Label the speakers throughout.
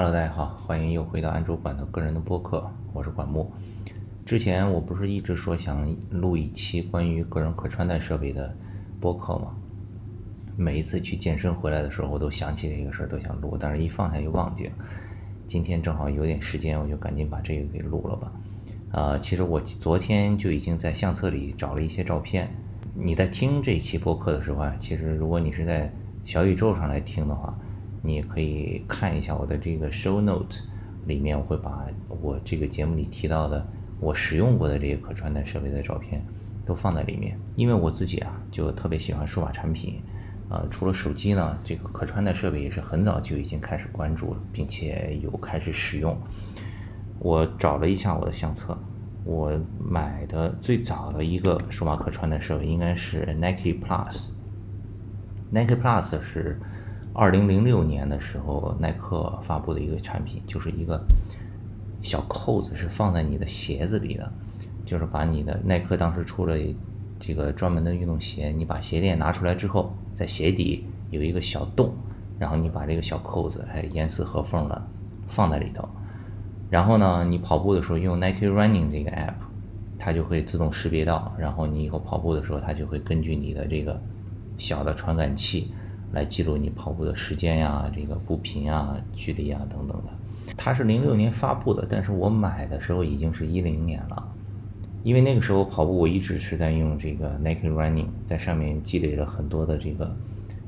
Speaker 1: Hello，大家好，欢迎又回到安卓馆的个人的播客，我是管木。之前我不是一直说想录一期关于个人可穿戴设备的播客吗？每一次去健身回来的时候，我都想起这个事儿，都想录，但是一放下就忘记了。今天正好有点时间，我就赶紧把这个给录了吧。呃，其实我昨天就已经在相册里找了一些照片。你在听这期播客的时候啊，其实如果你是在小宇宙上来听的话，你也可以看一下我的这个 show note，里面我会把我这个节目里提到的我使用过的这些可穿戴设备的照片都放在里面。因为我自己啊就特别喜欢数码产品，呃，除了手机呢，这个可穿戴设备也是很早就已经开始关注，并且有开始使用。我找了一下我的相册，我买的最早的一个数码可穿戴设备应该是 Nike Plus。Nike Plus 是。二零零六年的时候，耐克发布的一个产品，就是一个小扣子，是放在你的鞋子里的，就是把你的耐克当时出了这个专门的运动鞋，你把鞋垫拿出来之后，在鞋底有一个小洞，然后你把这个小扣子还严丝合缝的放在里头，然后呢，你跑步的时候用 Nike Running 这个 app，它就会自动识别到，然后你以后跑步的时候，它就会根据你的这个小的传感器。来记录你跑步的时间呀，这个步频啊、距离啊等等的。它是零六年发布的，但是我买的时候已经是一零年了。因为那个时候跑步我一直是在用这个 Nike Running，在上面积累了很多的这个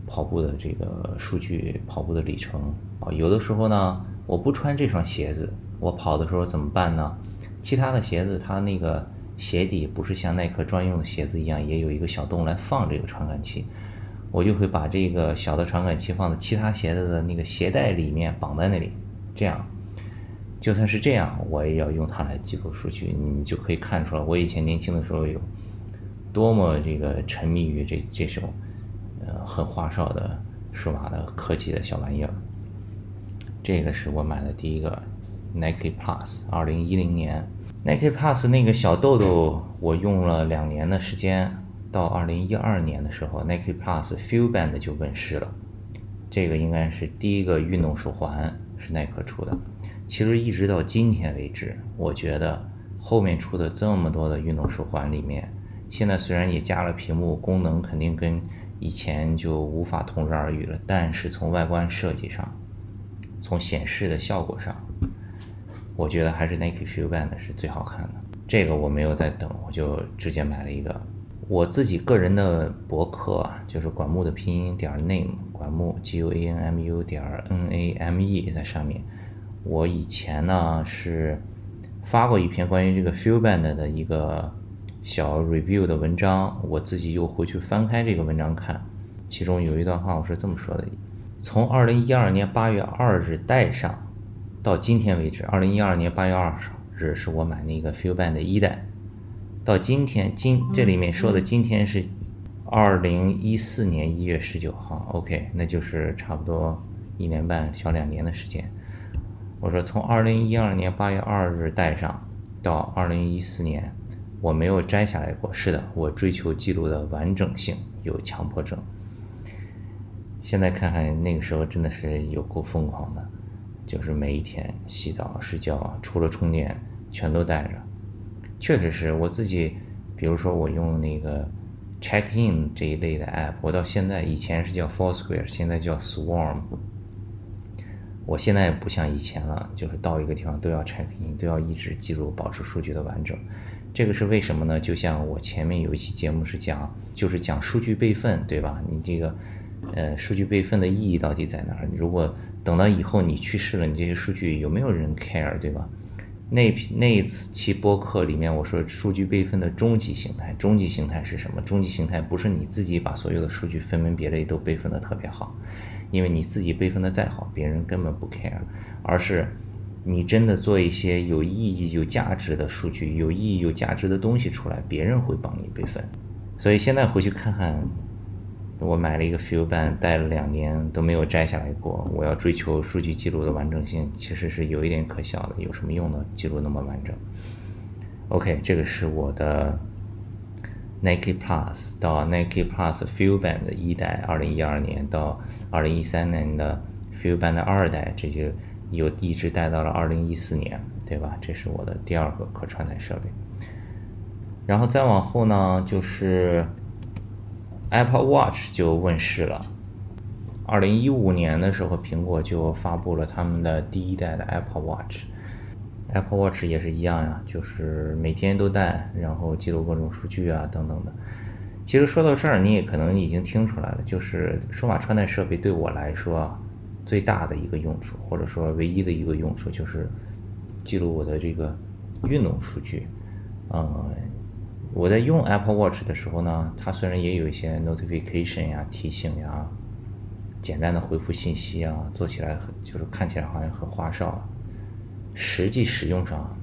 Speaker 1: 跑步的这个数据、跑步的里程啊。有的时候呢，我不穿这双鞋子，我跑的时候怎么办呢？其他的鞋子它那个鞋底不是像耐克专用的鞋子一样，也有一个小洞来放这个传感器。我就会把这个小的传感器放在其他鞋子的那个鞋带里面绑在那里，这样，就算是这样，我也要用它来记录数据。你就可以看出来，我以前年轻的时候有多么这个沉迷于这这种呃很花哨的数码的科技的小玩意儿。这个是我买的第一个 Nike Plus，二零一零年 Nike Plus 那个小豆豆，我用了两年的时间。到二零一二年的时候，Nike Plus Feel Band 就问世了。这个应该是第一个运动手环是耐克出的。其实一直到今天为止，我觉得后面出的这么多的运动手环里面，现在虽然也加了屏幕，功能肯定跟以前就无法同日而语了，但是从外观设计上，从显示的效果上，我觉得还是 Nike Feel Band 是最好看的。这个我没有在等，我就直接买了一个。我自己个人的博客啊，就是管木的拼音点 name，管木 g u a n m u 点 n a m e 在上面。我以前呢是发过一篇关于这个 Feel Band 的一个小 review 的文章，我自己又回去翻开这个文章看，其中有一段话我是这么说的：从二零一二年八月二日带上到今天为止，二零一二年八月二十日是我买那个 Feel Band 一代。到今天，今这里面说的今天是二零一四年一月十九号，OK，那就是差不多一年半小两年的时间。我说从二零一二年八月二日戴上到二零一四年，我没有摘下来过。是的，我追求记录的完整性，有强迫症。现在看看那个时候真的是有够疯狂的，就是每一天洗澡、睡觉，除了充电，全都带着。确实是我自己，比如说我用那个 Check In 这一类的 App，我到现在以前是叫 Foursquare，现在叫 Swarm。我现在不像以前了，就是到一个地方都要 Check In，都要一直记录，保持数据的完整。这个是为什么呢？就像我前面有一期节目是讲，就是讲数据备份，对吧？你这个呃数据备份的意义到底在哪儿？如果等到以后你去世了，你这些数据有没有人 care，对吧？那那一次期播客里面，我说数据备份的终极形态，终极形态是什么？终极形态不是你自己把所有的数据分门别类都备份的特别好，因为你自己备份的再好，别人根本不 care，而是你真的做一些有意义、有价值的数据，有意义、有价值的东西出来，别人会帮你备份。所以现在回去看看。我买了一个 Feel Band，戴了两年都没有摘下来过。我要追求数据记录的完整性，其实是有一点可笑的。有什么用呢？记录那么完整？OK，这个是我的 Nike Plus 到 Nike Plus Feel Band 的一代，二零一二年到二零一三年的 Feel Band 的二代，这就有一直带到了二零一四年，对吧？这是我的第二个可穿戴设备。然后再往后呢，就是 Apple Watch 就问世了。二零一五年的时候，苹果就发布了他们的第一代的 Apple Watch。Apple Watch 也是一样呀，就是每天都戴，然后记录各种数据啊等等的。其实说到这儿，你也可能已经听出来了，就是数码穿戴设备对我来说最大的一个用处，或者说唯一的一个用处，就是记录我的这个运动数据。嗯，我在用 Apple Watch 的时候呢，它虽然也有一些 notification 呀、提醒呀。简单的回复信息啊，做起来很就是看起来好像很花哨，实际使用上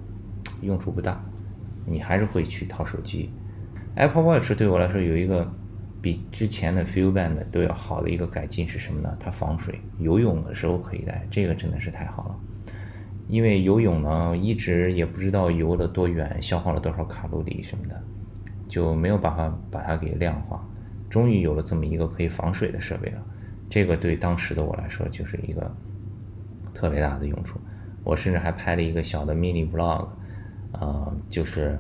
Speaker 1: 用处不大，你还是会去掏手机。Apple Watch 对我来说有一个比之前的 Feel Band 都要好的一个改进是什么呢？它防水，游泳的时候可以戴，这个真的是太好了。因为游泳呢，一直也不知道游了多远，消耗了多少卡路里什么的，就没有办法把它给量化。终于有了这么一个可以防水的设备了。这个对当时的我来说就是一个特别大的用处。我甚至还拍了一个小的 mini vlog，呃，就是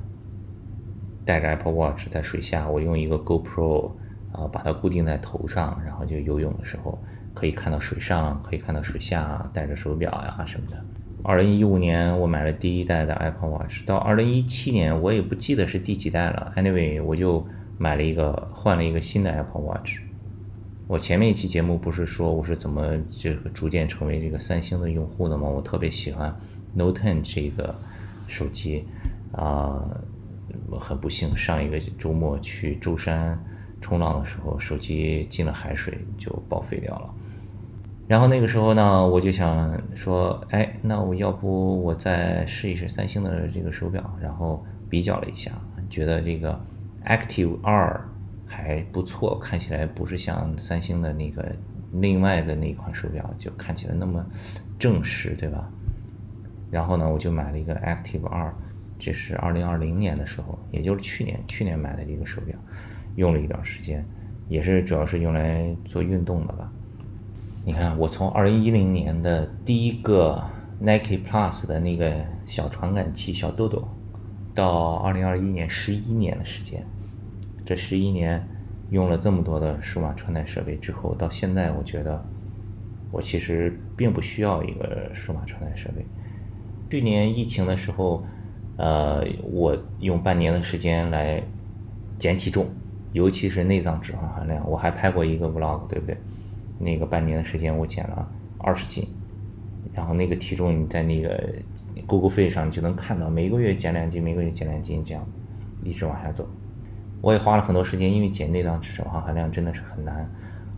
Speaker 1: 带着 Apple Watch 在水下，我用一个 GoPro 啊把它固定在头上，然后就游泳的时候可以看到水上，可以看到水下，带着手表呀什么的。二零一五年我买了第一代的 Apple Watch，到二零一七年我也不记得是第几代了。Anyway，我就买了一个换了一个新的 Apple Watch。我前面一期节目不是说我是怎么这个逐渐成为这个三星的用户的吗？我特别喜欢 Note 10这个手机，啊，我很不幸上一个周末去舟山冲浪的时候，手机进了海水就报废掉了。然后那个时候呢，我就想说，哎，那我要不我再试一试三星的这个手表？然后比较了一下，觉得这个 Active 二。还不错，看起来不是像三星的那个另外的那款手表，就看起来那么正式，对吧？然后呢，我就买了一个 Active 二，这是二零二零年的时候，也就是去年，去年买的这个手表，用了一段时间，也是主要是用来做运动的吧。你看，我从二零一零年的第一个 Nike Plus 的那个小传感器小豆豆，到二零二一年十一年的时间。这十一年用了这么多的数码穿戴设备之后，到现在我觉得我其实并不需要一个数码穿戴设备。去年疫情的时候，呃，我用半年的时间来减体重，尤其是内脏脂肪含量，我还拍过一个 vlog，对不对？那个半年的时间我减了二十斤，然后那个体重你在那个 Google Fit 上就能看到，每个月减两斤，每个月减两斤，这样一直往下走。我也花了很多时间，因为减内脏脂肪含量真的是很难。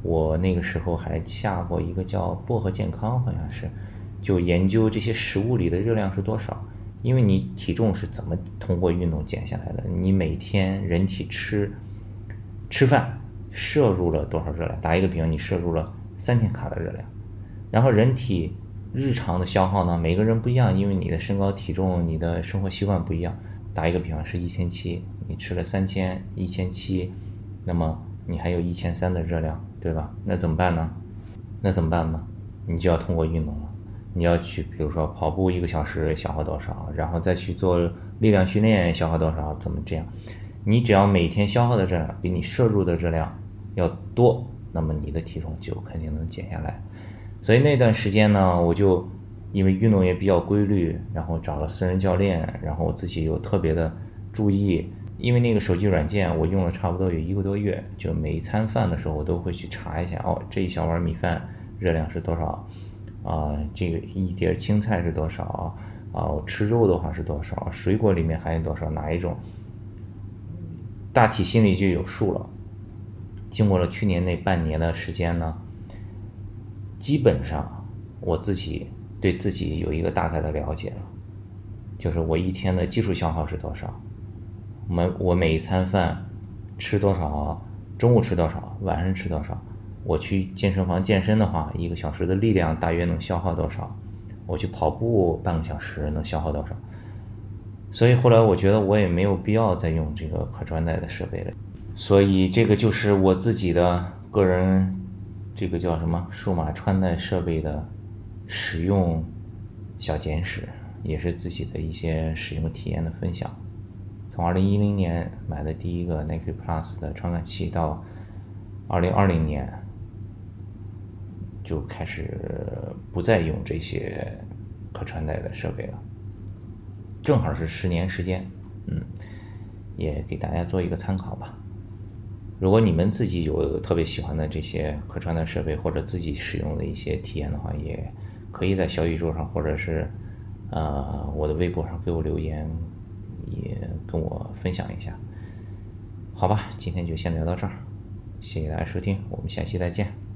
Speaker 1: 我那个时候还下过一个叫薄荷健康，好像是，就研究这些食物里的热量是多少。因为你体重是怎么通过运动减下来的？你每天人体吃吃饭摄入了多少热量？打一个比方，你摄入了三千卡的热量，然后人体日常的消耗呢？每个人不一样，因为你的身高体重、你的生活习惯不一样。打一个比方，是一千七，你吃了三千一千七，那么你还有一千三的热量，对吧？那怎么办呢？那怎么办呢？你就要通过运动了，你要去，比如说跑步一个小时消耗多少，然后再去做力量训练消耗多少，怎么这样？你只要每天消耗的热量比你摄入的热量要多，那么你的体重就肯定能减下来。所以那段时间呢，我就。因为运动也比较规律，然后找了私人教练，然后我自己又特别的注意，因为那个手机软件我用了差不多有一个多月，就每一餐饭的时候我都会去查一下，哦，这一小碗米饭热量是多少？啊，这个一碟青菜是多少？啊，我吃肉的话是多少？水果里面含有多少？哪一种？大体心里就有数了。经过了去年那半年的时间呢，基本上我自己。对自己有一个大概的了解了，就是我一天的基础消耗是多少，我们我每一餐饭吃多少，中午吃多少，晚上吃多少，我去健身房健身的话，一个小时的力量大约能消耗多少，我去跑步半个小时能消耗多少，所以后来我觉得我也没有必要再用这个可穿戴的设备了，所以这个就是我自己的个人，这个叫什么数码穿戴设备的。使用小简史，也是自己的一些使用体验的分享。从二零一零年买的第一个 Nike Plus 的传感器，到二零二零年就开始不再用这些可穿戴的设备了，正好是十年时间，嗯，也给大家做一个参考吧。如果你们自己有特别喜欢的这些可穿戴设备，或者自己使用的一些体验的话，也可以在小宇宙上，或者是呃我的微博上给我留言，也跟我分享一下。好吧，今天就先聊到这儿，谢谢大家收听，我们下期再见。